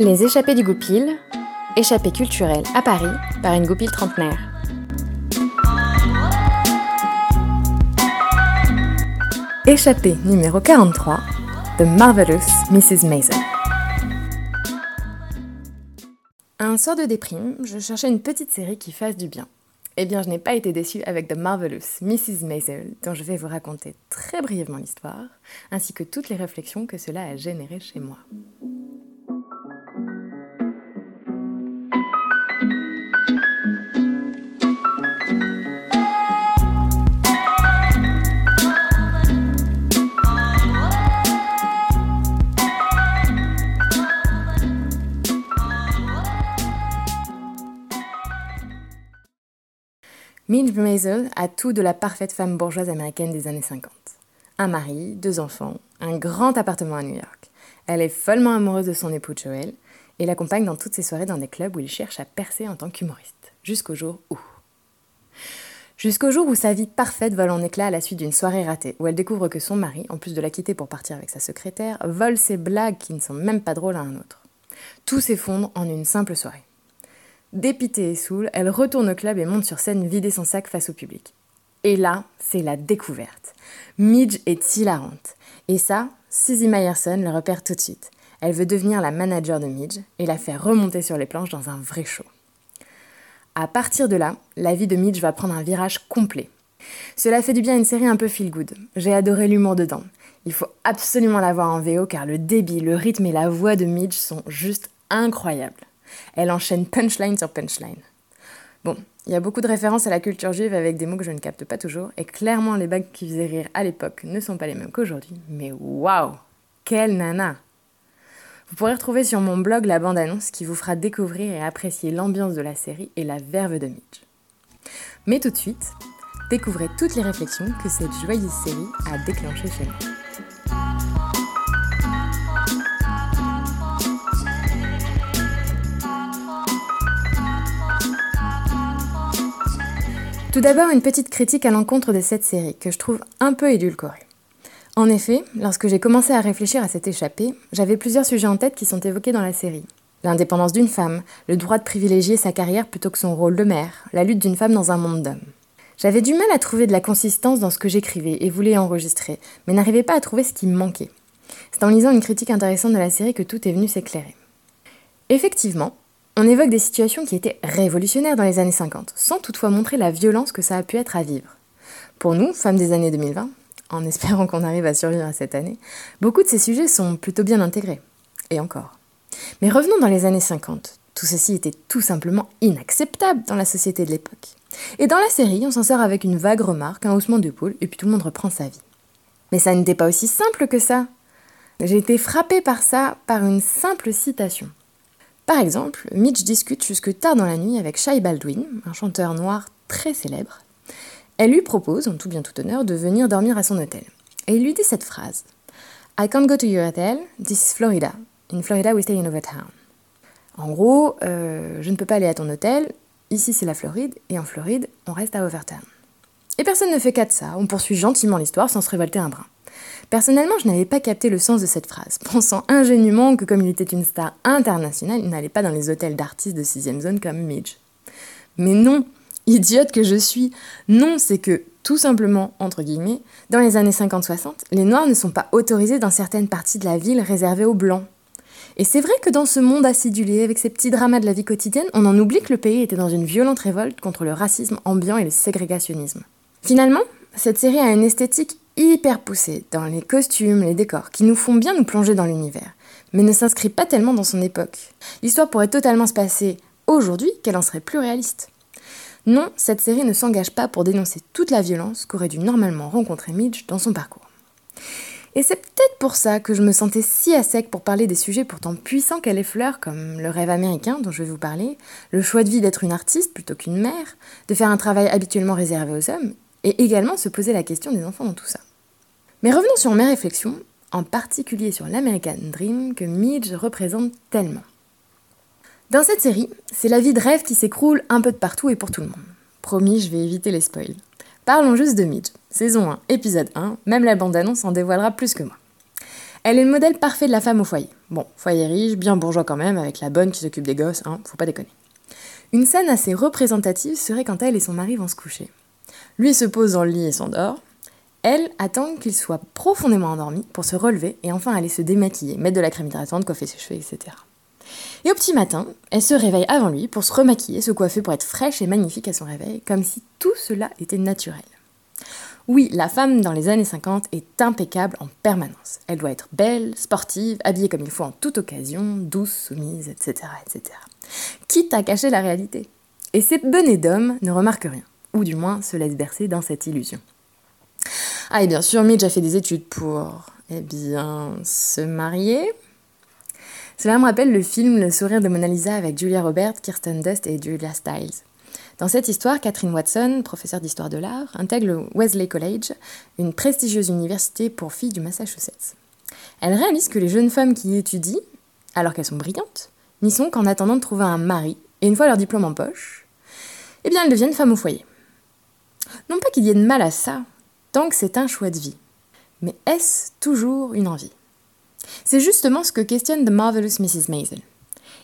Les échappées du Goupil, échappée culturelle à Paris par une goupille trentenaire. Échappée numéro 43 The Marvelous Mrs. Mason. Un soir de déprime, je cherchais une petite série qui fasse du bien. Eh bien, je n'ai pas été déçue avec The Marvelous Mrs. Maisel, dont je vais vous raconter très brièvement l'histoire, ainsi que toutes les réflexions que cela a générées chez moi. Midge Maisel a tout de la parfaite femme bourgeoise américaine des années 50. Un mari, deux enfants, un grand appartement à New York. Elle est follement amoureuse de son époux Joel et l'accompagne dans toutes ses soirées dans des clubs où il cherche à percer en tant qu'humoriste. Jusqu'au jour où. Jusqu'au jour où sa vie parfaite vole en éclats à la suite d'une soirée ratée, où elle découvre que son mari, en plus de la quitter pour partir avec sa secrétaire, vole ses blagues qui ne sont même pas drôles à un autre. Tout s'effondre en une simple soirée. Dépitée et saoule, elle retourne au club et monte sur scène vider son sac face au public. Et là, c'est la découverte. Midge est hilarante. Et ça, Suzy Meyerson le repère tout de suite. Elle veut devenir la manager de Midge et la faire remonter sur les planches dans un vrai show. À partir de là, la vie de Midge va prendre un virage complet. Cela fait du bien une série un peu feel good. J'ai adoré l'humour dedans. Il faut absolument la voir en VO car le débit, le rythme et la voix de Midge sont juste incroyables. Elle enchaîne punchline sur punchline. Bon, il y a beaucoup de références à la culture juive avec des mots que je ne capte pas toujours, et clairement les bagues qui faisaient rire à l'époque ne sont pas les mêmes qu'aujourd'hui, mais waouh Quelle nana Vous pourrez retrouver sur mon blog la bande-annonce qui vous fera découvrir et apprécier l'ambiance de la série et la verve de Mitch. Mais tout de suite, découvrez toutes les réflexions que cette joyeuse série a déclenchées chez moi. Tout d'abord, une petite critique à l'encontre de cette série, que je trouve un peu édulcorée. En effet, lorsque j'ai commencé à réfléchir à cette échappée, j'avais plusieurs sujets en tête qui sont évoqués dans la série. L'indépendance d'une femme, le droit de privilégier sa carrière plutôt que son rôle de mère, la lutte d'une femme dans un monde d'hommes. J'avais du mal à trouver de la consistance dans ce que j'écrivais et voulais enregistrer, mais n'arrivais pas à trouver ce qui me manquait. C'est en lisant une critique intéressante de la série que tout est venu s'éclairer. Effectivement, on évoque des situations qui étaient révolutionnaires dans les années 50, sans toutefois montrer la violence que ça a pu être à vivre. Pour nous, femmes des années 2020, en espérant qu'on arrive à survivre à cette année, beaucoup de ces sujets sont plutôt bien intégrés. Et encore. Mais revenons dans les années 50. Tout ceci était tout simplement inacceptable dans la société de l'époque. Et dans la série, on s'en sort avec une vague remarque, un haussement d'épaule, et puis tout le monde reprend sa vie. Mais ça n'était pas aussi simple que ça. J'ai été frappée par ça par une simple citation. Par exemple, Mitch discute jusque tard dans la nuit avec Shai Baldwin, un chanteur noir très célèbre. Elle lui propose, en tout bien tout honneur, de venir dormir à son hôtel. Et il lui dit cette phrase I can't go to your hotel, this is Florida. In Florida, we stay in Overtown. En gros, euh, je ne peux pas aller à ton hôtel, ici c'est la Floride, et en Floride, on reste à Overtown. Et personne ne fait cas de ça, on poursuit gentiment l'histoire sans se révolter un brin. Personnellement, je n'avais pas capté le sens de cette phrase, pensant ingénument que comme il était une star internationale, il n'allait pas dans les hôtels d'artistes de 6 zone comme Midge. Mais non, idiote que je suis, non, c'est que, tout simplement, entre guillemets, dans les années 50-60, les Noirs ne sont pas autorisés dans certaines parties de la ville réservées aux Blancs. Et c'est vrai que dans ce monde acidulé, avec ces petits dramas de la vie quotidienne, on en oublie que le pays était dans une violente révolte contre le racisme ambiant et le ségrégationnisme. Finalement, cette série a une esthétique hyper poussée dans les costumes, les décors, qui nous font bien nous plonger dans l'univers, mais ne s'inscrit pas tellement dans son époque. L'histoire pourrait totalement se passer aujourd'hui qu'elle en serait plus réaliste. Non, cette série ne s'engage pas pour dénoncer toute la violence qu'aurait dû normalement rencontrer Midge dans son parcours. Et c'est peut-être pour ça que je me sentais si à sec pour parler des sujets pourtant puissants qu'elle effleure, comme le rêve américain dont je vais vous parler, le choix de vie d'être une artiste plutôt qu'une mère, de faire un travail habituellement réservé aux hommes, et également se poser la question des enfants dans tout ça. Mais revenons sur mes réflexions, en particulier sur l'American Dream que Midge représente tellement. Dans cette série, c'est la vie de rêve qui s'écroule un peu de partout et pour tout le monde. Promis, je vais éviter les spoils. Parlons juste de Midge. Saison 1, épisode 1, même la bande-annonce en dévoilera plus que moi. Elle est le modèle parfait de la femme au foyer. Bon, foyer riche, bien bourgeois quand même, avec la bonne qui s'occupe des gosses, hein, faut pas déconner. Une scène assez représentative serait quand elle et son mari vont se coucher. Lui se pose dans le lit et s'endort. Elle attend qu'il soit profondément endormi pour se relever et enfin aller se démaquiller, mettre de la crème hydratante, coiffer ses cheveux, etc. Et au petit matin, elle se réveille avant lui pour se remaquiller, se coiffer pour être fraîche et magnifique à son réveil, comme si tout cela était naturel. Oui, la femme dans les années 50 est impeccable en permanence. Elle doit être belle, sportive, habillée comme il faut en toute occasion, douce, soumise, etc. etc. Quitte à cacher la réalité. Et ces benets d'hommes ne remarquent rien, ou du moins se laissent bercer dans cette illusion. Ah, et bien sûr, Midge a fait des études pour, eh bien, se marier. Cela me rappelle le film Le sourire de Mona Lisa avec Julia Roberts, Kirsten Dust et Julia Stiles. Dans cette histoire, Catherine Watson, professeure d'histoire de l'art, intègre le Wesley College, une prestigieuse université pour filles du Massachusetts. Elle réalise que les jeunes femmes qui y étudient, alors qu'elles sont brillantes, n'y sont qu'en attendant de trouver un mari, et une fois leur diplôme en poche, eh bien elles deviennent femmes au foyer. Non pas qu'il y ait de mal à ça, tant que c'est un choix de vie. Mais est-ce toujours une envie? C'est justement ce que questionne The Marvelous Mrs. Maisel.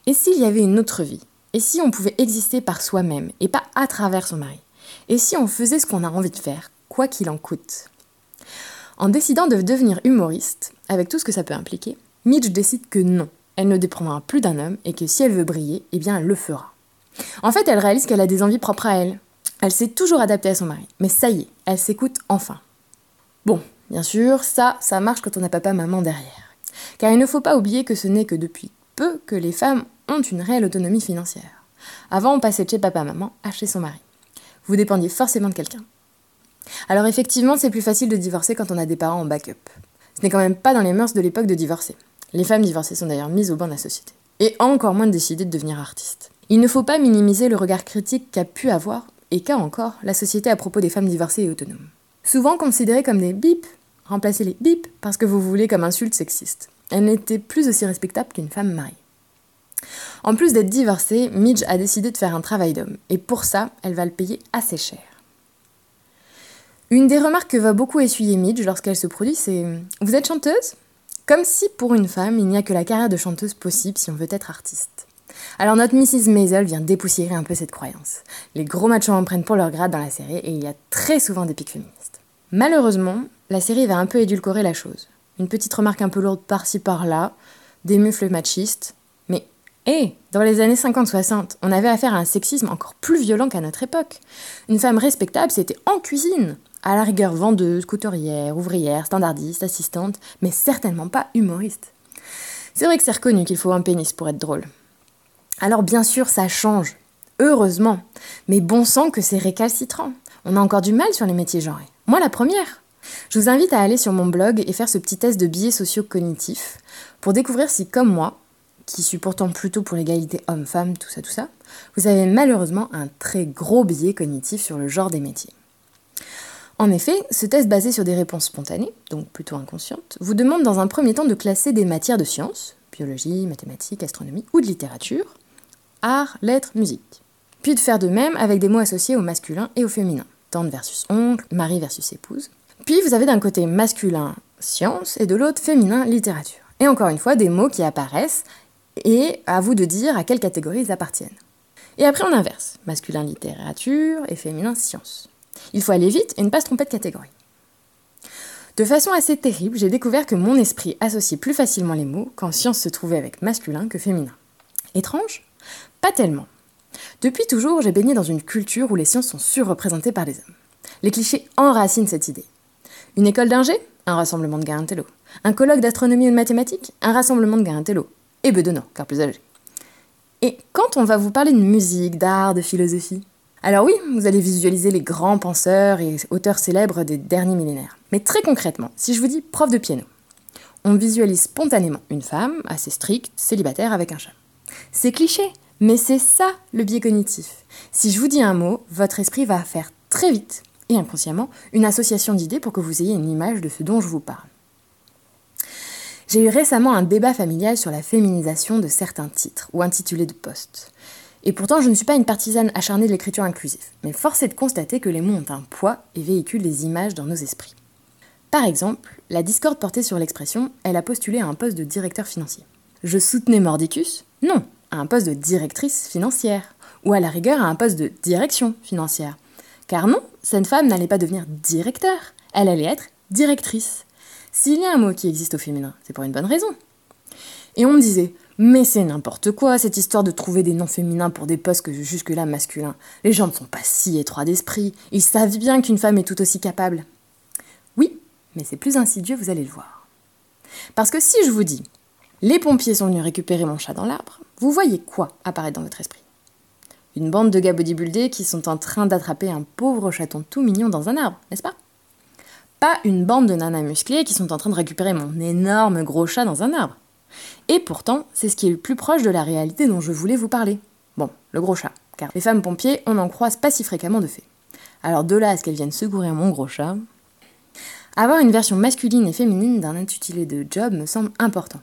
Et s'il y avait une autre vie? Et si on pouvait exister par soi-même et pas à travers son mari? Et si on faisait ce qu'on a envie de faire, quoi qu'il en coûte? En décidant de devenir humoriste, avec tout ce que ça peut impliquer, Midge décide que non, elle ne dépendra plus d'un homme et que si elle veut briller, eh bien elle le fera. En fait, elle réalise qu'elle a des envies propres à elle. Elle s'est toujours adaptée à son mari, mais ça y est, elle s'écoute enfin. Bon, bien sûr, ça, ça marche quand on n'a papa-maman derrière. Car il ne faut pas oublier que ce n'est que depuis peu que les femmes ont une réelle autonomie financière. Avant, on passait de chez papa-maman à chez son mari. Vous dépendiez forcément de quelqu'un. Alors effectivement, c'est plus facile de divorcer quand on a des parents en backup. Ce n'est quand même pas dans les mœurs de l'époque de divorcer. Les femmes divorcées sont d'ailleurs mises au banc de la société. Et encore moins de décider de devenir artiste. Il ne faut pas minimiser le regard critique qu'a pu avoir, et qu'a encore, la société à propos des femmes divorcées et autonomes. Souvent considérées comme des bips, remplacez les bips parce que vous voulez comme insulte sexiste. Elles n'étaient plus aussi respectables qu'une femme mariée. En plus d'être divorcée, Midge a décidé de faire un travail d'homme, et pour ça, elle va le payer assez cher. Une des remarques que va beaucoup essuyer Midge lorsqu'elle se produit, c'est Vous êtes chanteuse? Comme si pour une femme, il n'y a que la carrière de chanteuse possible si on veut être artiste. Alors notre Mrs. Maisel vient dépoussiérer un peu cette croyance. Les gros machos en prennent pour leur grade dans la série et il y a très souvent des pics féministes. Malheureusement, la série va un peu édulcorer la chose. Une petite remarque un peu lourde par-ci par-là, des mufles machistes, et dans les années 50-60, on avait affaire à un sexisme encore plus violent qu'à notre époque. Une femme respectable, c'était en cuisine, à la rigueur vendeuse, couturière, ouvrière, standardiste, assistante, mais certainement pas humoriste. C'est vrai que c'est reconnu qu'il faut un pénis pour être drôle. Alors bien sûr, ça change, heureusement, mais bon sang que c'est récalcitrant. On a encore du mal sur les métiers genrés. Moi la première. Je vous invite à aller sur mon blog et faire ce petit test de biais socio-cognitifs pour découvrir si, comme moi, qui suis pourtant plutôt pour l'égalité homme-femme, tout ça, tout ça, vous avez malheureusement un très gros biais cognitif sur le genre des métiers. En effet, ce test basé sur des réponses spontanées, donc plutôt inconscientes, vous demande dans un premier temps de classer des matières de sciences, biologie, mathématiques, astronomie ou de littérature, art, lettres, musique. Puis de faire de même avec des mots associés au masculin et au féminin, tante versus oncle, mari versus épouse. Puis vous avez d'un côté masculin science et de l'autre féminin littérature. Et encore une fois, des mots qui apparaissent et à vous de dire à quelle catégorie ils appartiennent. Et après on inverse, masculin littérature et féminin science. Il faut aller vite et ne pas se tromper de catégorie. De façon assez terrible, j'ai découvert que mon esprit associait plus facilement les mots quand science se trouvait avec masculin que féminin. Étrange Pas tellement. Depuis toujours, j'ai baigné dans une culture où les sciences sont surreprésentées par les hommes. Les clichés enracinent cette idée. Une école d'ingé Un rassemblement de garantello. Un colloque d'astronomie ou de mathématiques Un rassemblement de garantello et bedonnant, car plus âgé. Et quand on va vous parler de musique, d'art, de philosophie, alors oui, vous allez visualiser les grands penseurs et auteurs célèbres des derniers millénaires. Mais très concrètement, si je vous dis prof de piano, on visualise spontanément une femme assez stricte, célibataire avec un chat. C'est cliché, mais c'est ça le biais cognitif. Si je vous dis un mot, votre esprit va faire très vite et inconsciemment une association d'idées pour que vous ayez une image de ce dont je vous parle. J'ai eu récemment un débat familial sur la féminisation de certains titres ou intitulés de postes. Et pourtant, je ne suis pas une partisane acharnée de l'écriture inclusive, mais force est de constater que les mots ont un poids et véhiculent des images dans nos esprits. Par exemple, la discorde portée sur l'expression elle a postulé à un poste de directeur financier. Je soutenais Mordicus? Non, à un poste de directrice financière, ou à la rigueur à un poste de direction financière. Car non, cette femme n'allait pas devenir directeur, elle allait être directrice. S'il y a un mot qui existe au féminin, c'est pour une bonne raison. Et on me disait, mais c'est n'importe quoi cette histoire de trouver des noms féminins pour des postes que jusque-là masculins. Les gens ne sont pas si étroits d'esprit, ils savent bien qu'une femme est tout aussi capable. Oui, mais c'est plus insidieux, vous allez le voir. Parce que si je vous dis, les pompiers sont venus récupérer mon chat dans l'arbre, vous voyez quoi apparaître dans votre esprit? Une bande de gars bodybuildés qui sont en train d'attraper un pauvre chaton tout mignon dans un arbre, n'est-ce pas? Pas une bande de nanas musclées qui sont en train de récupérer mon énorme gros chat dans un arbre. Et pourtant, c'est ce qui est le plus proche de la réalité dont je voulais vous parler. Bon, le gros chat, car les femmes pompiers, on n'en croise pas si fréquemment de fait. Alors de là à ce qu'elles viennent secourir mon gros chat, avoir une version masculine et féminine d'un intitulé de job me semble important.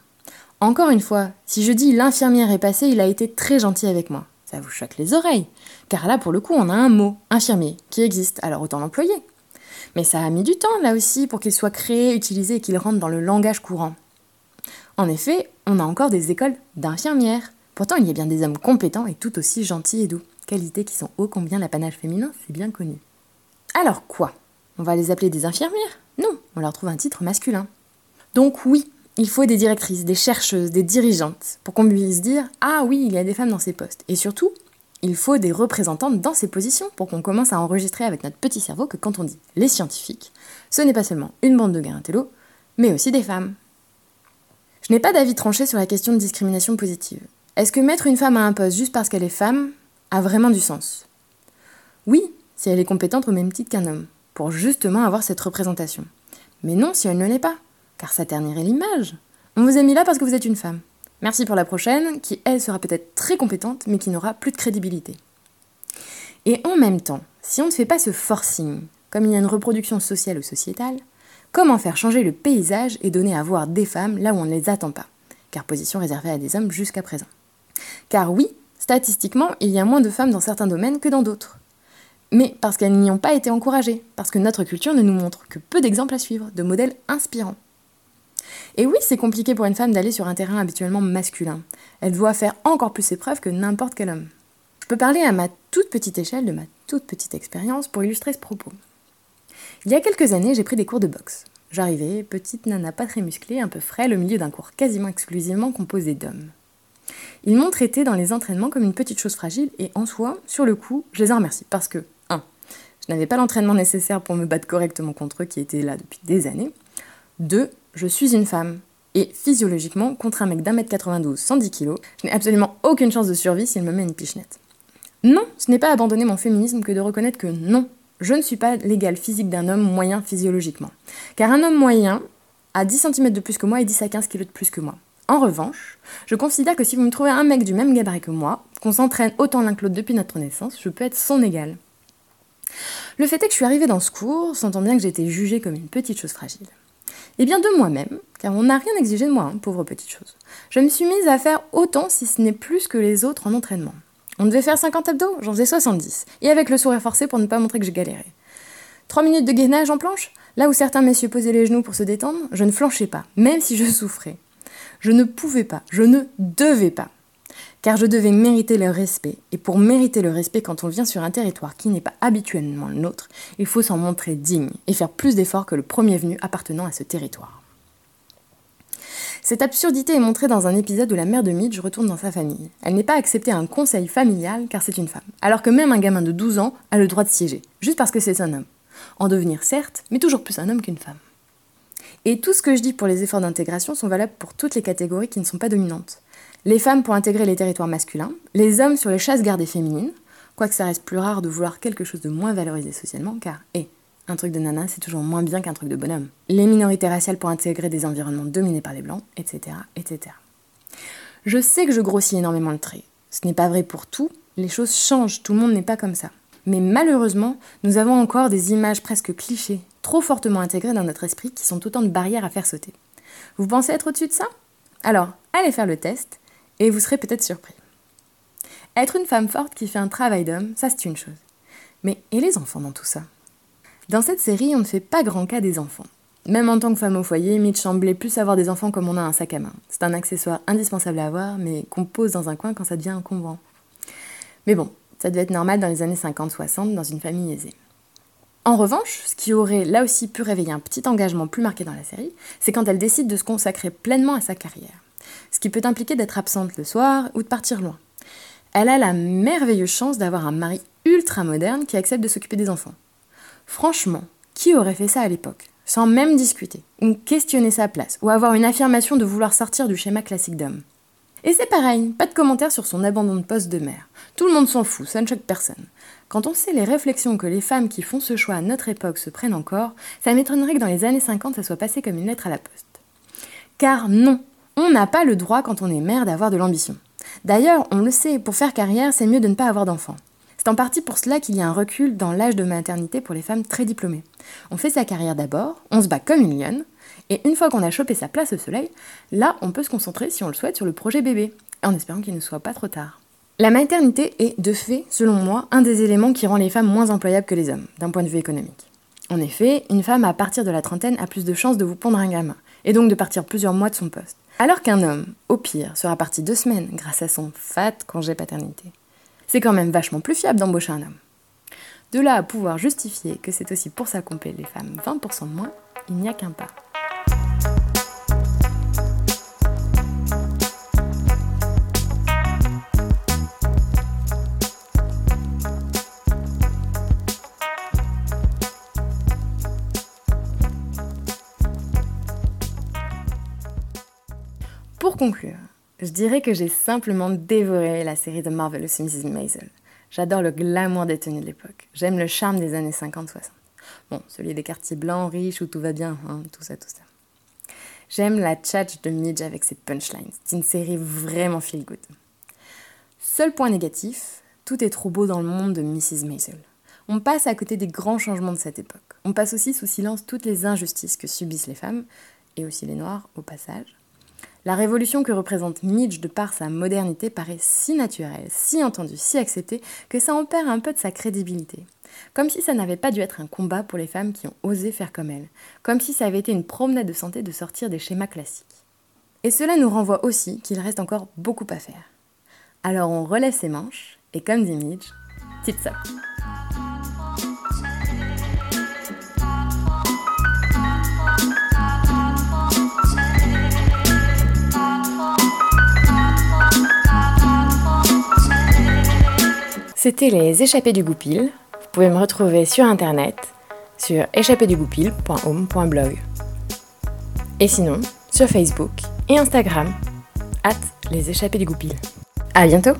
Encore une fois, si je dis l'infirmière est passée, il a été très gentil avec moi. Ça vous choque les oreilles, car là pour le coup on a un mot, infirmier, qui existe, alors autant l'employer. Mais ça a mis du temps là aussi pour qu'il soit créé, utilisé et qu'il rentre dans le langage courant. En effet, on a encore des écoles d'infirmières. Pourtant, il y a bien des hommes compétents et tout aussi gentils et doux. Qualités qui sont ô combien l'apanage féminin, c'est bien connu. Alors quoi? On va les appeler des infirmières? Non, on leur trouve un titre masculin. Donc oui, il faut des directrices, des chercheuses, des dirigeantes, pour qu'on puisse dire Ah oui, il y a des femmes dans ces postes. Et surtout, il faut des représentantes dans ces positions pour qu'on commence à enregistrer avec notre petit cerveau que quand on dit les scientifiques, ce n'est pas seulement une bande de télo, mais aussi des femmes. Je n'ai pas d'avis tranché sur la question de discrimination positive. Est-ce que mettre une femme à un poste juste parce qu'elle est femme a vraiment du sens? Oui, si elle est compétente au même titre qu'un homme, pour justement avoir cette représentation. Mais non si elle ne l'est pas, car ça ternirait l'image. On vous a mis là parce que vous êtes une femme. Merci pour la prochaine, qui elle sera peut-être très compétente, mais qui n'aura plus de crédibilité. Et en même temps, si on ne fait pas ce forcing, comme il y a une reproduction sociale ou sociétale, Comment faire changer le paysage et donner à voir des femmes là où on ne les attend pas? Car position réservée à des hommes jusqu'à présent. Car oui, statistiquement, il y a moins de femmes dans certains domaines que dans d'autres. Mais parce qu'elles n'y ont pas été encouragées, parce que notre culture ne nous montre que peu d'exemples à suivre, de modèles inspirants. Et oui, c'est compliqué pour une femme d'aller sur un terrain habituellement masculin. Elle doit faire encore plus ses preuves que n'importe quel homme. Je peux parler à ma toute petite échelle de ma toute petite expérience pour illustrer ce propos. Il y a quelques années, j'ai pris des cours de boxe. J'arrivais, petite nana pas très musclée, un peu frêle, au milieu d'un cours quasiment exclusivement composé d'hommes. Ils m'ont traité dans les entraînements comme une petite chose fragile et en soi, sur le coup, je les en remercie parce que 1. Je n'avais pas l'entraînement nécessaire pour me battre correctement contre eux qui étaient là depuis des années. 2. Je suis une femme et physiologiquement, contre un mec d'un mètre 92, 110 kg, je n'ai absolument aucune chance de survie s'il me met une pichenette. Non, ce n'est pas abandonner mon féminisme que de reconnaître que non, je ne suis pas l'égal physique d'un homme moyen physiologiquement. Car un homme moyen a 10 cm de plus que moi et 10 à 15 kg de plus que moi. En revanche, je considère que si vous me trouvez un mec du même gabarit que moi, qu'on s'entraîne autant l'un que l'autre depuis notre naissance, je peux être son égal. Le fait est que je suis arrivée dans ce cours, sentant bien que j'étais jugée comme une petite chose fragile. Et bien de moi-même, car on n'a rien exigé de moi, hein, pauvre petite chose, je me suis mise à faire autant si ce n'est plus que les autres en entraînement. On devait faire 50 abdos, j'en faisais 70. Et avec le sourire forcé pour ne pas montrer que j'ai galéré. 3 minutes de gainage en planche Là où certains messieurs posaient les genoux pour se détendre, je ne flanchais pas, même si je souffrais. Je ne pouvais pas, je ne devais pas. Car je devais mériter le respect. Et pour mériter le respect quand on vient sur un territoire qui n'est pas habituellement le nôtre, il faut s'en montrer digne et faire plus d'efforts que le premier venu appartenant à ce territoire. Cette absurdité est montrée dans un épisode où la mère de Midge retourne dans sa famille. Elle n'est pas acceptée à un conseil familial car c'est une femme, alors que même un gamin de 12 ans a le droit de siéger, juste parce que c'est un homme. En devenir certes, mais toujours plus un homme qu'une femme. Et tout ce que je dis pour les efforts d'intégration sont valables pour toutes les catégories qui ne sont pas dominantes. Les femmes pour intégrer les territoires masculins, les hommes sur les chasses gardées féminines, quoique ça reste plus rare de vouloir quelque chose de moins valorisé socialement, car, hé, un truc de nana, c'est toujours moins bien qu'un truc de bonhomme. Les minorités raciales pour intégrer des environnements dominés par les blancs, etc., etc. Je sais que je grossis énormément le trait. Ce n'est pas vrai pour tout, les choses changent, tout le monde n'est pas comme ça. Mais malheureusement, nous avons encore des images presque clichés, trop fortement intégrées dans notre esprit, qui sont autant de barrières à faire sauter. Vous pensez être au-dessus de ça? Alors, allez faire le test, et vous serez peut-être surpris. Être une femme forte qui fait un travail d'homme, ça c'est une chose. Mais et les enfants dans tout ça? Dans cette série, on ne fait pas grand cas des enfants. Même en tant que femme au foyer, Mitch semblait plus avoir des enfants comme on a un sac à main. C'est un accessoire indispensable à avoir, mais qu'on pose dans un coin quand ça devient encombrant. Mais bon, ça devait être normal dans les années 50-60 dans une famille aisée. En revanche, ce qui aurait là aussi pu réveiller un petit engagement plus marqué dans la série, c'est quand elle décide de se consacrer pleinement à sa carrière. Ce qui peut impliquer d'être absente le soir ou de partir loin. Elle a la merveilleuse chance d'avoir un mari ultra moderne qui accepte de s'occuper des enfants. Franchement, qui aurait fait ça à l'époque Sans même discuter, ou questionner sa place, ou avoir une affirmation de vouloir sortir du schéma classique d'homme? Et c'est pareil, pas de commentaires sur son abandon de poste de mère. Tout le monde s'en fout, ça ne choque personne. Quand on sait les réflexions que les femmes qui font ce choix à notre époque se prennent encore, ça m'étonnerait que dans les années 50 ça soit passé comme une lettre à la poste. Car non, on n'a pas le droit quand on est mère d'avoir de l'ambition. D'ailleurs, on le sait, pour faire carrière, c'est mieux de ne pas avoir d'enfants. C'est en partie pour cela qu'il y a un recul dans l'âge de maternité pour les femmes très diplômées. On fait sa carrière d'abord, on se bat comme une lionne, et une fois qu'on a chopé sa place au soleil, là on peut se concentrer si on le souhaite sur le projet bébé, en espérant qu'il ne soit pas trop tard. La maternité est, de fait, selon moi, un des éléments qui rend les femmes moins employables que les hommes, d'un point de vue économique. En effet, une femme à partir de la trentaine a plus de chances de vous pondre un gamin, et donc de partir plusieurs mois de son poste. Alors qu'un homme, au pire, sera parti deux semaines grâce à son fat congé paternité. C'est quand même vachement plus fiable d'embaucher un homme. De là à pouvoir justifier que c'est aussi pour ça qu'on les femmes 20% de moins, il n'y a qu'un pas. Pour conclure, je dirais que j'ai simplement dévoré la série de Marvelous Mrs. Maisel. J'adore le glamour des tenues de l'époque. J'aime le charme des années 50-60. Bon, celui des quartiers blancs, riches, où tout va bien, hein, tout ça, tout ça. J'aime la tchatch de Midge avec ses punchlines. C'est une série vraiment feel good. Seul point négatif, tout est trop beau dans le monde de Mrs. Maisel. On passe à côté des grands changements de cette époque. On passe aussi sous silence toutes les injustices que subissent les femmes, et aussi les noirs au passage. La révolution que représente Midge de par sa modernité paraît si naturelle, si entendue, si acceptée, que ça en perd un peu de sa crédibilité. Comme si ça n'avait pas dû être un combat pour les femmes qui ont osé faire comme elle, comme si ça avait été une promenade de santé de sortir des schémas classiques. Et cela nous renvoie aussi qu'il reste encore beaucoup à faire. Alors on relève ses manches, et comme dit Midge, tits up. C'était les échappées du goupil. Vous pouvez me retrouver sur internet sur échappédugoupil.home.blog. Et sinon, sur Facebook et Instagram, at les échappées du goupil. À bientôt!